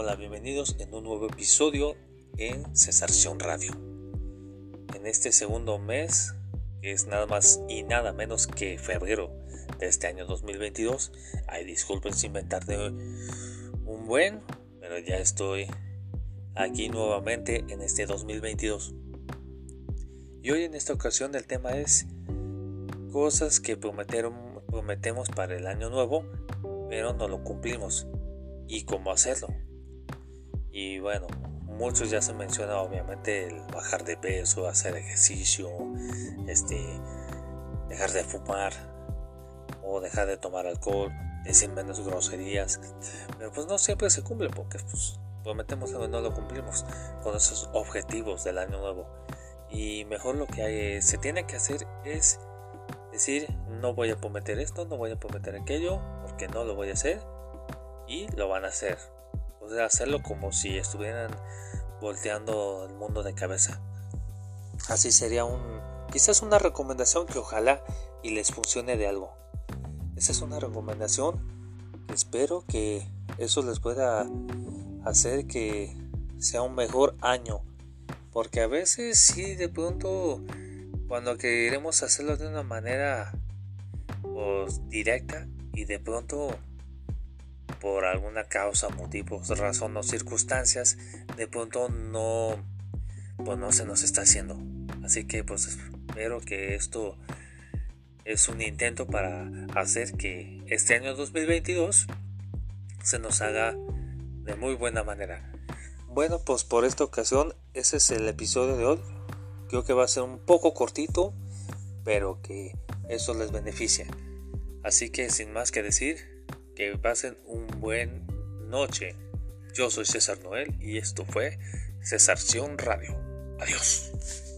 bienvenidos en un nuevo episodio en Cesarción Radio. En este segundo mes, que es nada más y nada menos que febrero de este año 2022, ay disculpen sin inventarme un buen, pero ya estoy aquí nuevamente en este 2022. Y hoy en esta ocasión el tema es cosas que prometemos para el año nuevo, pero no lo cumplimos y cómo hacerlo. Y bueno, muchos ya se menciona obviamente el bajar de peso, hacer ejercicio, este, dejar de fumar o dejar de tomar alcohol, decir menos groserías. Pero pues no siempre se cumple porque pues prometemos algo y no lo cumplimos con esos objetivos del año nuevo. Y mejor lo que se tiene que hacer es decir, no voy a prometer esto, no voy a prometer aquello, porque no lo voy a hacer y lo van a hacer. O sea, hacerlo como si estuvieran volteando el mundo de cabeza. Así sería un quizás una recomendación que ojalá y les funcione de algo. Esa es una recomendación espero que eso les pueda hacer que sea un mejor año. Porque a veces sí de pronto cuando queremos hacerlo de una manera pues, directa y de pronto por alguna causa, motivo, razón o circunstancias, de pronto no, pues no se nos está haciendo. Así que pues espero que esto es un intento para hacer que este año 2022 se nos haga de muy buena manera. Bueno, pues por esta ocasión ese es el episodio de hoy. Creo que va a ser un poco cortito, pero que eso les beneficia. Así que sin más que decir, que pasen un buen noche. Yo soy César Noel y esto fue Cesarción Radio. Adiós.